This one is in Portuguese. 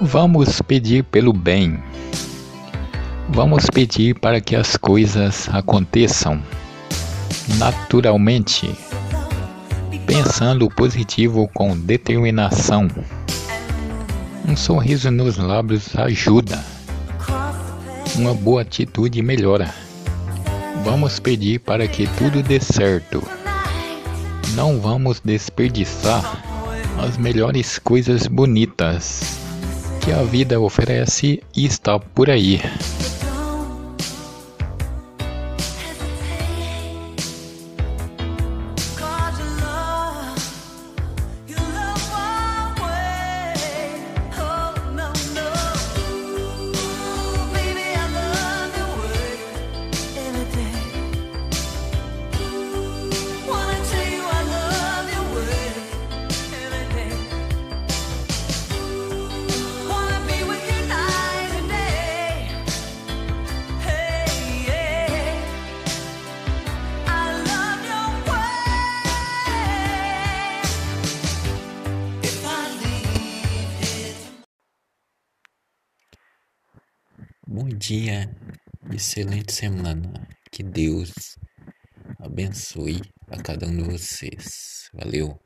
Vamos pedir pelo bem. Vamos pedir para que as coisas aconteçam naturalmente, pensando positivo com determinação. Um sorriso nos lábios ajuda. Uma boa atitude melhora. Vamos pedir para que tudo dê certo. Não vamos desperdiçar as melhores coisas bonitas que a vida oferece e está por aí. Bom dia, excelente semana. Que Deus abençoe a cada um de vocês. Valeu.